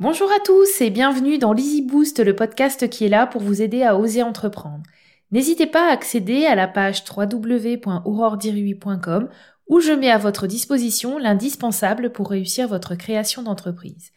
Bonjour à tous et bienvenue dans l'Easy Boost, le podcast qui est là pour vous aider à oser entreprendre. N'hésitez pas à accéder à la page www.auroredirui.com où je mets à votre disposition l'indispensable pour réussir votre création d'entreprise.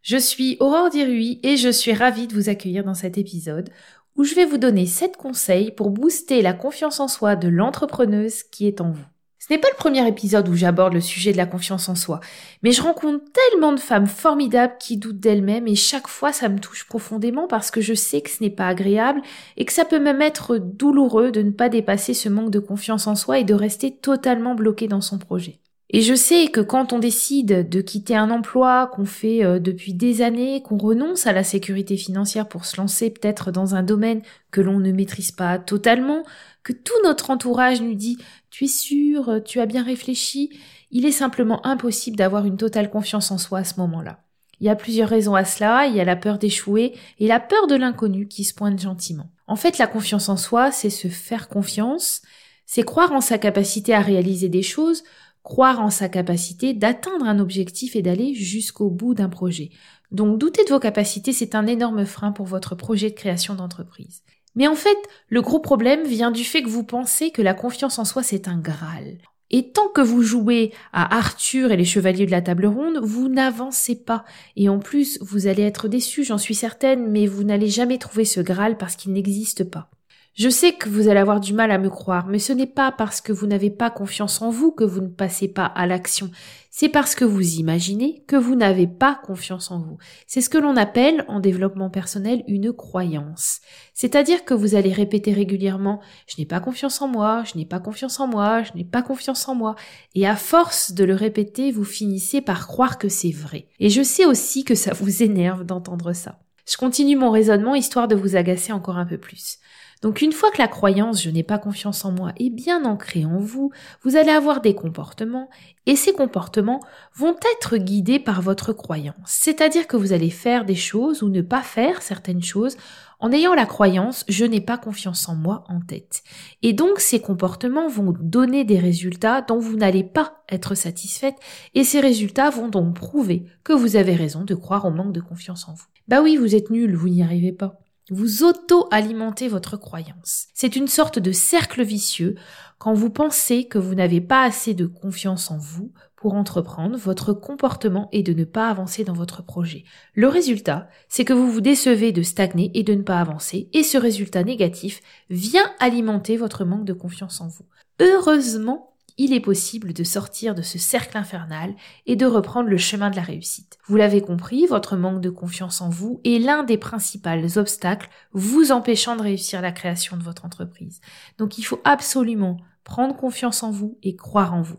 Je suis Aurore Dirui et je suis ravie de vous accueillir dans cet épisode où je vais vous donner 7 conseils pour booster la confiance en soi de l'entrepreneuse qui est en vous. Ce n'est pas le premier épisode où j'aborde le sujet de la confiance en soi, mais je rencontre tellement de femmes formidables qui doutent d'elles-mêmes et chaque fois ça me touche profondément parce que je sais que ce n'est pas agréable et que ça peut même être douloureux de ne pas dépasser ce manque de confiance en soi et de rester totalement bloqué dans son projet. Et je sais que quand on décide de quitter un emploi qu'on fait euh, depuis des années, qu'on renonce à la sécurité financière pour se lancer peut-être dans un domaine que l'on ne maîtrise pas totalement, que tout notre entourage nous dit tu es sûr, tu as bien réfléchi, il est simplement impossible d'avoir une totale confiance en soi à ce moment-là. Il y a plusieurs raisons à cela, il y a la peur d'échouer et la peur de l'inconnu qui se pointe gentiment. En fait, la confiance en soi, c'est se faire confiance, c'est croire en sa capacité à réaliser des choses, croire en sa capacité d'atteindre un objectif et d'aller jusqu'au bout d'un projet. Donc douter de vos capacités, c'est un énorme frein pour votre projet de création d'entreprise. Mais en fait, le gros problème vient du fait que vous pensez que la confiance en soi c'est un Graal. Et tant que vous jouez à Arthur et les chevaliers de la table ronde, vous n'avancez pas. Et en plus, vous allez être déçu, j'en suis certaine, mais vous n'allez jamais trouver ce Graal parce qu'il n'existe pas. Je sais que vous allez avoir du mal à me croire, mais ce n'est pas parce que vous n'avez pas confiance en vous que vous ne passez pas à l'action. C'est parce que vous imaginez que vous n'avez pas confiance en vous. C'est ce que l'on appelle en développement personnel une croyance. C'est-à-dire que vous allez répéter régulièrement je n'ai pas confiance en moi, je n'ai pas confiance en moi, je n'ai pas confiance en moi. Et à force de le répéter, vous finissez par croire que c'est vrai. Et je sais aussi que ça vous énerve d'entendre ça. Je continue mon raisonnement histoire de vous agacer encore un peu plus. Donc une fois que la croyance je n'ai pas confiance en moi est bien ancrée en vous, vous allez avoir des comportements et ces comportements vont être guidés par votre croyance. C'est-à-dire que vous allez faire des choses ou ne pas faire certaines choses en ayant la croyance je n'ai pas confiance en moi en tête. Et donc ces comportements vont donner des résultats dont vous n'allez pas être satisfaite et ces résultats vont donc prouver que vous avez raison de croire au manque de confiance en vous. Bah oui, vous êtes nul, vous n'y arrivez pas. Vous auto-alimentez votre croyance. C'est une sorte de cercle vicieux quand vous pensez que vous n'avez pas assez de confiance en vous pour entreprendre, votre comportement est de ne pas avancer dans votre projet. Le résultat, c'est que vous vous décevez de stagner et de ne pas avancer, et ce résultat négatif vient alimenter votre manque de confiance en vous. Heureusement, il est possible de sortir de ce cercle infernal et de reprendre le chemin de la réussite. Vous l'avez compris, votre manque de confiance en vous est l'un des principaux obstacles vous empêchant de réussir la création de votre entreprise. Donc il faut absolument prendre confiance en vous et croire en vous.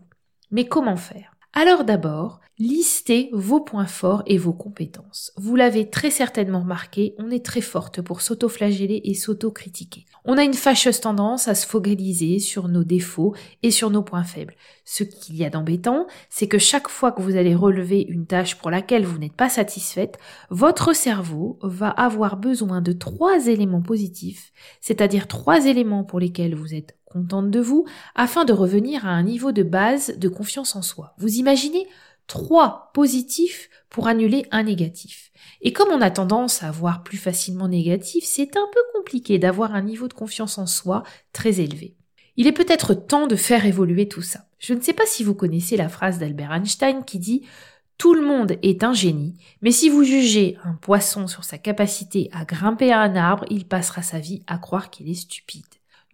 Mais comment faire? Alors d'abord, listez vos points forts et vos compétences. Vous l'avez très certainement remarqué, on est très forte pour s'auto-flageller et s'auto-critiquer. On a une fâcheuse tendance à se focaliser sur nos défauts et sur nos points faibles. Ce qu'il y a d'embêtant, c'est que chaque fois que vous allez relever une tâche pour laquelle vous n'êtes pas satisfaite, votre cerveau va avoir besoin de trois éléments positifs, c'est-à-dire trois éléments pour lesquels vous êtes contente de vous, afin de revenir à un niveau de base de confiance en soi. Vous imaginez trois positifs pour annuler un négatif. Et comme on a tendance à voir plus facilement négatif, c'est un peu compliqué d'avoir un niveau de confiance en soi très élevé. Il est peut-être temps de faire évoluer tout ça. Je ne sais pas si vous connaissez la phrase d'Albert Einstein qui dit tout le monde est un génie, mais si vous jugez un poisson sur sa capacité à grimper à un arbre, il passera sa vie à croire qu'il est stupide.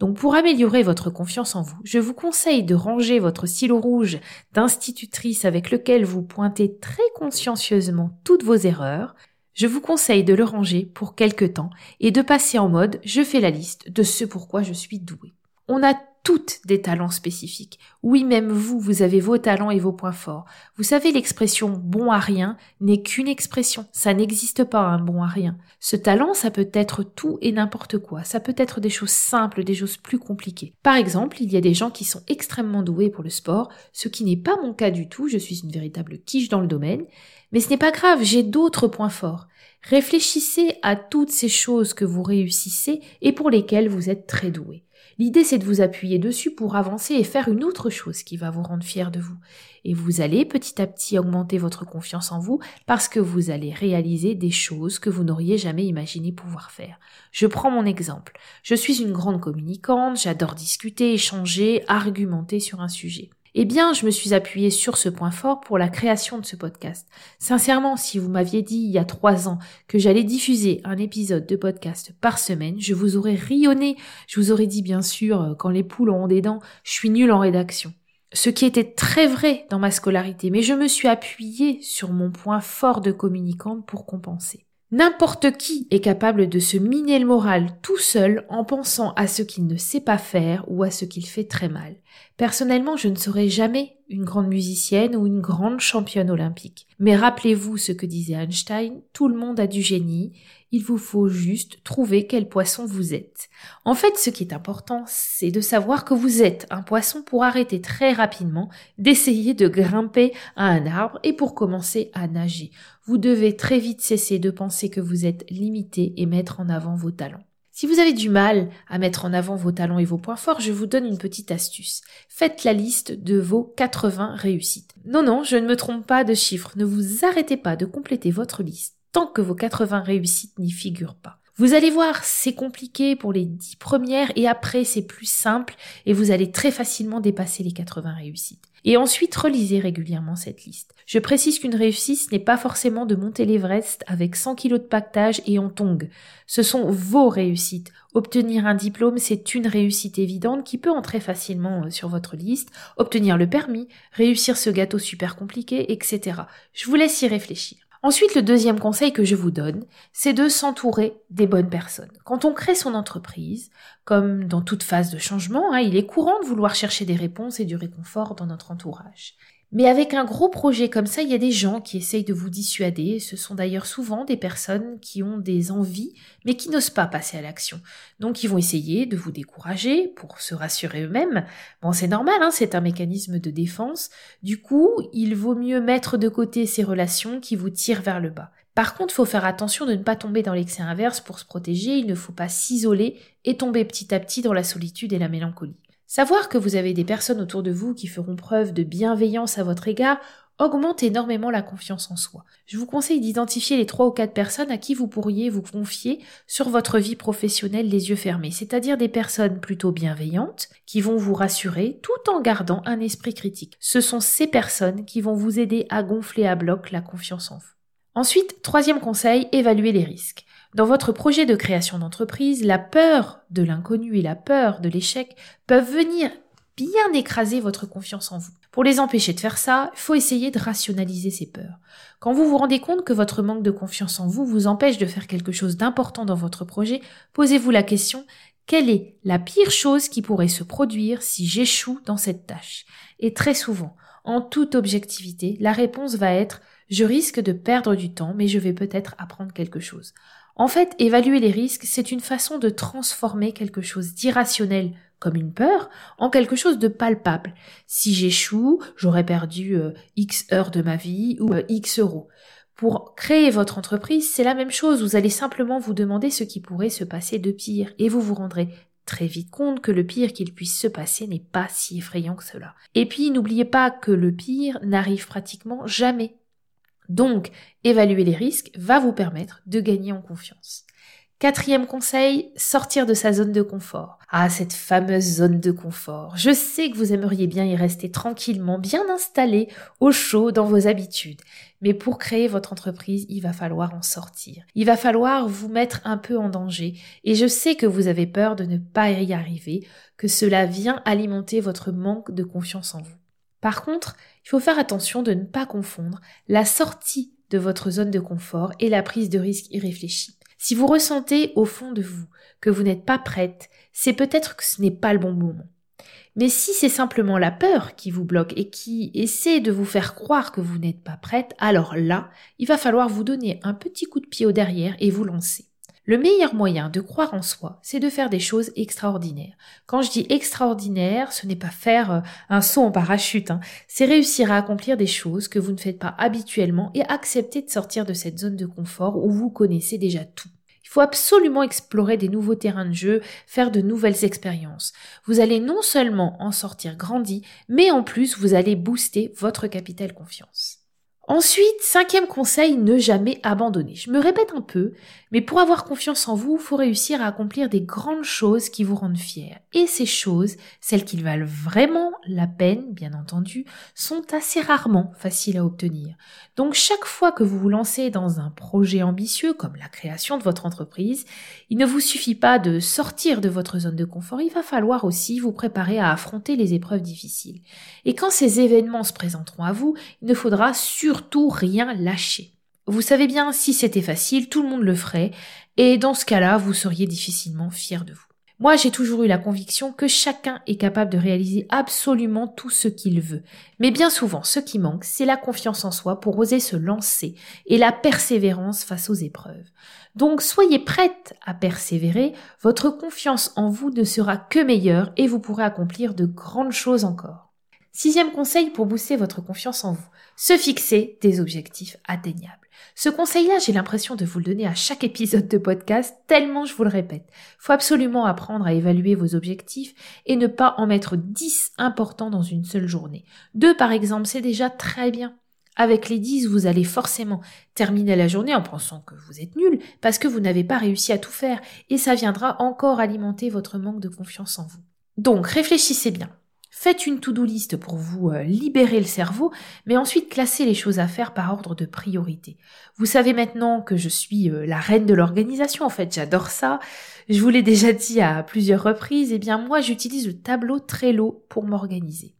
Donc pour améliorer votre confiance en vous, je vous conseille de ranger votre stylo rouge d'institutrice avec lequel vous pointez très consciencieusement toutes vos erreurs. Je vous conseille de le ranger pour quelque temps et de passer en mode je fais la liste de ce pourquoi je suis doué. On a toutes des talents spécifiques. Oui, même vous, vous avez vos talents et vos points forts. Vous savez, l'expression bon à rien n'est qu'une expression. Ça n'existe pas un bon à rien. Ce talent, ça peut être tout et n'importe quoi. Ça peut être des choses simples, des choses plus compliquées. Par exemple, il y a des gens qui sont extrêmement doués pour le sport, ce qui n'est pas mon cas du tout. Je suis une véritable quiche dans le domaine. Mais ce n'est pas grave, j'ai d'autres points forts. Réfléchissez à toutes ces choses que vous réussissez et pour lesquelles vous êtes très doué. L'idée, c'est de vous appuyer dessus pour avancer et faire une autre chose qui va vous rendre fier de vous. Et vous allez petit à petit augmenter votre confiance en vous parce que vous allez réaliser des choses que vous n'auriez jamais imaginé pouvoir faire. Je prends mon exemple. Je suis une grande communicante, j'adore discuter, échanger, argumenter sur un sujet. Eh bien, je me suis appuyée sur ce point fort pour la création de ce podcast. Sincèrement, si vous m'aviez dit il y a trois ans que j'allais diffuser un épisode de podcast par semaine, je vous aurais rionné. Je vous aurais dit, bien sûr, euh, quand les poules ont des dents, je suis nulle en rédaction. Ce qui était très vrai dans ma scolarité, mais je me suis appuyée sur mon point fort de communicante pour compenser. N'importe qui est capable de se miner le moral tout seul en pensant à ce qu'il ne sait pas faire ou à ce qu'il fait très mal. Personnellement, je ne serai jamais une grande musicienne ou une grande championne olympique. Mais rappelez-vous ce que disait Einstein, tout le monde a du génie, il vous faut juste trouver quel poisson vous êtes. En fait, ce qui est important, c'est de savoir que vous êtes un poisson pour arrêter très rapidement d'essayer de grimper à un arbre et pour commencer à nager. Vous devez très vite cesser de penser que vous êtes limité et mettre en avant vos talents. Si vous avez du mal à mettre en avant vos talents et vos points forts, je vous donne une petite astuce. Faites la liste de vos 80 réussites. Non, non, je ne me trompe pas de chiffres. Ne vous arrêtez pas de compléter votre liste tant que vos 80 réussites n'y figurent pas. Vous allez voir, c'est compliqué pour les 10 premières et après c'est plus simple et vous allez très facilement dépasser les 80 réussites. Et ensuite, relisez régulièrement cette liste. Je précise qu'une réussite n'est pas forcément de monter l'Everest avec 100 kilos de pactage et en tongue. Ce sont vos réussites. Obtenir un diplôme, c'est une réussite évidente qui peut entrer facilement euh, sur votre liste. Obtenir le permis, réussir ce gâteau super compliqué, etc. Je vous laisse y réfléchir. Ensuite, le deuxième conseil que je vous donne, c'est de s'entourer des bonnes personnes. Quand on crée son entreprise, comme dans toute phase de changement, hein, il est courant de vouloir chercher des réponses et du réconfort dans notre entourage. Mais avec un gros projet comme ça, il y a des gens qui essayent de vous dissuader. Ce sont d'ailleurs souvent des personnes qui ont des envies, mais qui n'osent pas passer à l'action. Donc ils vont essayer de vous décourager pour se rassurer eux-mêmes. Bon, c'est normal, hein, c'est un mécanisme de défense. Du coup, il vaut mieux mettre de côté ces relations qui vous tirent vers le bas. Par contre, faut faire attention de ne pas tomber dans l'excès inverse pour se protéger. Il ne faut pas s'isoler et tomber petit à petit dans la solitude et la mélancolie. Savoir que vous avez des personnes autour de vous qui feront preuve de bienveillance à votre égard augmente énormément la confiance en soi. Je vous conseille d'identifier les trois ou quatre personnes à qui vous pourriez vous confier sur votre vie professionnelle les yeux fermés, c'est-à-dire des personnes plutôt bienveillantes qui vont vous rassurer tout en gardant un esprit critique. Ce sont ces personnes qui vont vous aider à gonfler à bloc la confiance en vous. Ensuite, troisième conseil, évaluer les risques. Dans votre projet de création d'entreprise, la peur de l'inconnu et la peur de l'échec peuvent venir bien écraser votre confiance en vous. Pour les empêcher de faire ça, il faut essayer de rationaliser ces peurs. Quand vous vous rendez compte que votre manque de confiance en vous vous empêche de faire quelque chose d'important dans votre projet, posez-vous la question quelle est la pire chose qui pourrait se produire si j'échoue dans cette tâche? Et très souvent, en toute objectivité, la réponse va être je risque de perdre du temps, mais je vais peut-être apprendre quelque chose. En fait, évaluer les risques, c'est une façon de transformer quelque chose d'irrationnel comme une peur en quelque chose de palpable. Si j'échoue, j'aurais perdu euh, X heures de ma vie ou euh, X euros. Pour créer votre entreprise, c'est la même chose. Vous allez simplement vous demander ce qui pourrait se passer de pire et vous vous rendrez très vite compte que le pire qu'il puisse se passer n'est pas si effrayant que cela. Et puis n'oubliez pas que le pire n'arrive pratiquement jamais. Donc, évaluer les risques va vous permettre de gagner en confiance. Quatrième conseil, sortir de sa zone de confort. Ah, cette fameuse zone de confort. Je sais que vous aimeriez bien y rester tranquillement, bien installé, au chaud dans vos habitudes. Mais pour créer votre entreprise, il va falloir en sortir. Il va falloir vous mettre un peu en danger. Et je sais que vous avez peur de ne pas y arriver, que cela vient alimenter votre manque de confiance en vous. Par contre, il faut faire attention de ne pas confondre la sortie de votre zone de confort et la prise de risque irréfléchie. Si vous ressentez au fond de vous que vous n'êtes pas prête, c'est peut-être que ce n'est pas le bon moment. Mais si c'est simplement la peur qui vous bloque et qui essaie de vous faire croire que vous n'êtes pas prête, alors là, il va falloir vous donner un petit coup de pied au derrière et vous lancer. Le meilleur moyen de croire en soi, c'est de faire des choses extraordinaires. Quand je dis extraordinaire, ce n'est pas faire euh, un saut en parachute, hein. c'est réussir à accomplir des choses que vous ne faites pas habituellement et accepter de sortir de cette zone de confort où vous connaissez déjà tout. Il faut absolument explorer des nouveaux terrains de jeu, faire de nouvelles expériences. Vous allez non seulement en sortir grandi, mais en plus vous allez booster votre capital confiance. Ensuite, cinquième conseil, ne jamais abandonner. Je me répète un peu, mais pour avoir confiance en vous, il faut réussir à accomplir des grandes choses qui vous rendent fiers. Et ces choses, celles qui valent vraiment la peine, bien entendu, sont assez rarement faciles à obtenir. Donc chaque fois que vous vous lancez dans un projet ambitieux, comme la création de votre entreprise, il ne vous suffit pas de sortir de votre zone de confort, il va falloir aussi vous préparer à affronter les épreuves difficiles. Et quand ces événements se présenteront à vous, il ne faudra sur rien lâcher. Vous savez bien, si c'était facile, tout le monde le ferait, et dans ce cas-là, vous seriez difficilement fier de vous. Moi, j'ai toujours eu la conviction que chacun est capable de réaliser absolument tout ce qu'il veut. Mais bien souvent, ce qui manque, c'est la confiance en soi pour oser se lancer et la persévérance face aux épreuves. Donc, soyez prête à persévérer, votre confiance en vous ne sera que meilleure et vous pourrez accomplir de grandes choses encore. Sixième conseil pour booster votre confiance en vous. Se fixer des objectifs atteignables. Ce conseil-là, j'ai l'impression de vous le donner à chaque épisode de podcast, tellement je vous le répète. Faut absolument apprendre à évaluer vos objectifs et ne pas en mettre 10 importants dans une seule journée. Deux, par exemple, c'est déjà très bien. Avec les 10, vous allez forcément terminer la journée en pensant que vous êtes nul parce que vous n'avez pas réussi à tout faire et ça viendra encore alimenter votre manque de confiance en vous. Donc réfléchissez bien. Faites une to-do list pour vous euh, libérer le cerveau, mais ensuite classez les choses à faire par ordre de priorité. Vous savez maintenant que je suis euh, la reine de l'organisation, en fait, j'adore ça. Je vous l'ai déjà dit à plusieurs reprises, et eh bien moi j'utilise le tableau Trello pour m'organiser.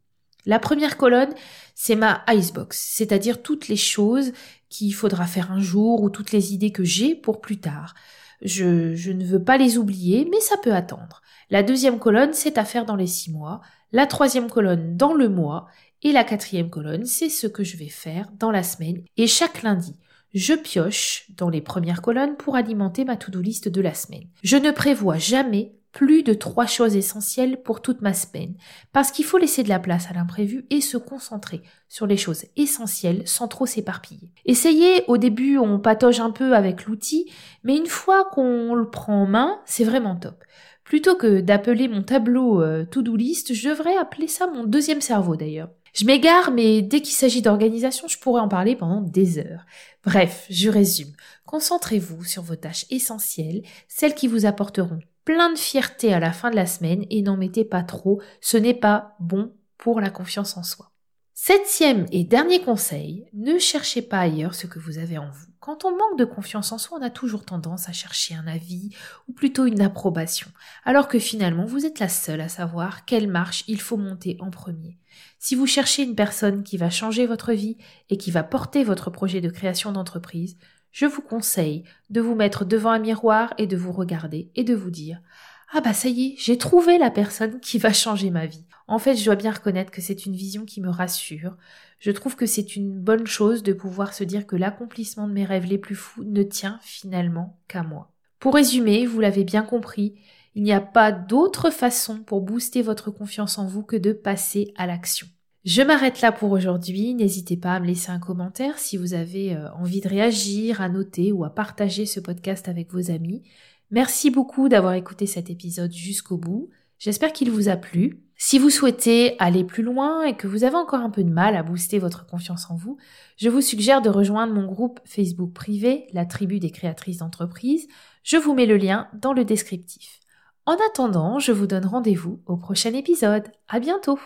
La première colonne, c'est ma icebox, c'est-à-dire toutes les choses qu'il faudra faire un jour ou toutes les idées que j'ai pour plus tard. Je, je ne veux pas les oublier, mais ça peut attendre. La deuxième colonne, c'est à faire dans les six mois la troisième colonne dans le mois et la quatrième colonne, c'est ce que je vais faire dans la semaine. Et chaque lundi, je pioche dans les premières colonnes pour alimenter ma to-do list de la semaine. Je ne prévois jamais plus de trois choses essentielles pour toute ma semaine, parce qu'il faut laisser de la place à l'imprévu et se concentrer sur les choses essentielles sans trop s'éparpiller. Essayez, au début on patauge un peu avec l'outil, mais une fois qu'on le prend en main, c'est vraiment top. Plutôt que d'appeler mon tableau euh, to-do list, je devrais appeler ça mon deuxième cerveau d'ailleurs. Je m'égare, mais dès qu'il s'agit d'organisation, je pourrais en parler pendant des heures. Bref, je résume. Concentrez-vous sur vos tâches essentielles, celles qui vous apporteront plein de fierté à la fin de la semaine et n'en mettez pas trop, ce n'est pas bon pour la confiance en soi. Septième et dernier conseil, ne cherchez pas ailleurs ce que vous avez en vous. Quand on manque de confiance en soi, on a toujours tendance à chercher un avis ou plutôt une approbation, alors que finalement vous êtes la seule à savoir quelle marche il faut monter en premier. Si vous cherchez une personne qui va changer votre vie et qui va porter votre projet de création d'entreprise, je vous conseille de vous mettre devant un miroir et de vous regarder et de vous dire ah bah ça y est, j'ai trouvé la personne qui va changer ma vie. En fait, je dois bien reconnaître que c'est une vision qui me rassure. Je trouve que c'est une bonne chose de pouvoir se dire que l'accomplissement de mes rêves les plus fous ne tient finalement qu'à moi. Pour résumer, vous l'avez bien compris, il n'y a pas d'autre façon pour booster votre confiance en vous que de passer à l'action. Je m'arrête là pour aujourd'hui. N'hésitez pas à me laisser un commentaire si vous avez euh, envie de réagir, à noter ou à partager ce podcast avec vos amis. Merci beaucoup d'avoir écouté cet épisode jusqu'au bout. J'espère qu'il vous a plu. Si vous souhaitez aller plus loin et que vous avez encore un peu de mal à booster votre confiance en vous, je vous suggère de rejoindre mon groupe Facebook privé, la tribu des créatrices d'entreprise. Je vous mets le lien dans le descriptif. En attendant, je vous donne rendez-vous au prochain épisode. À bientôt!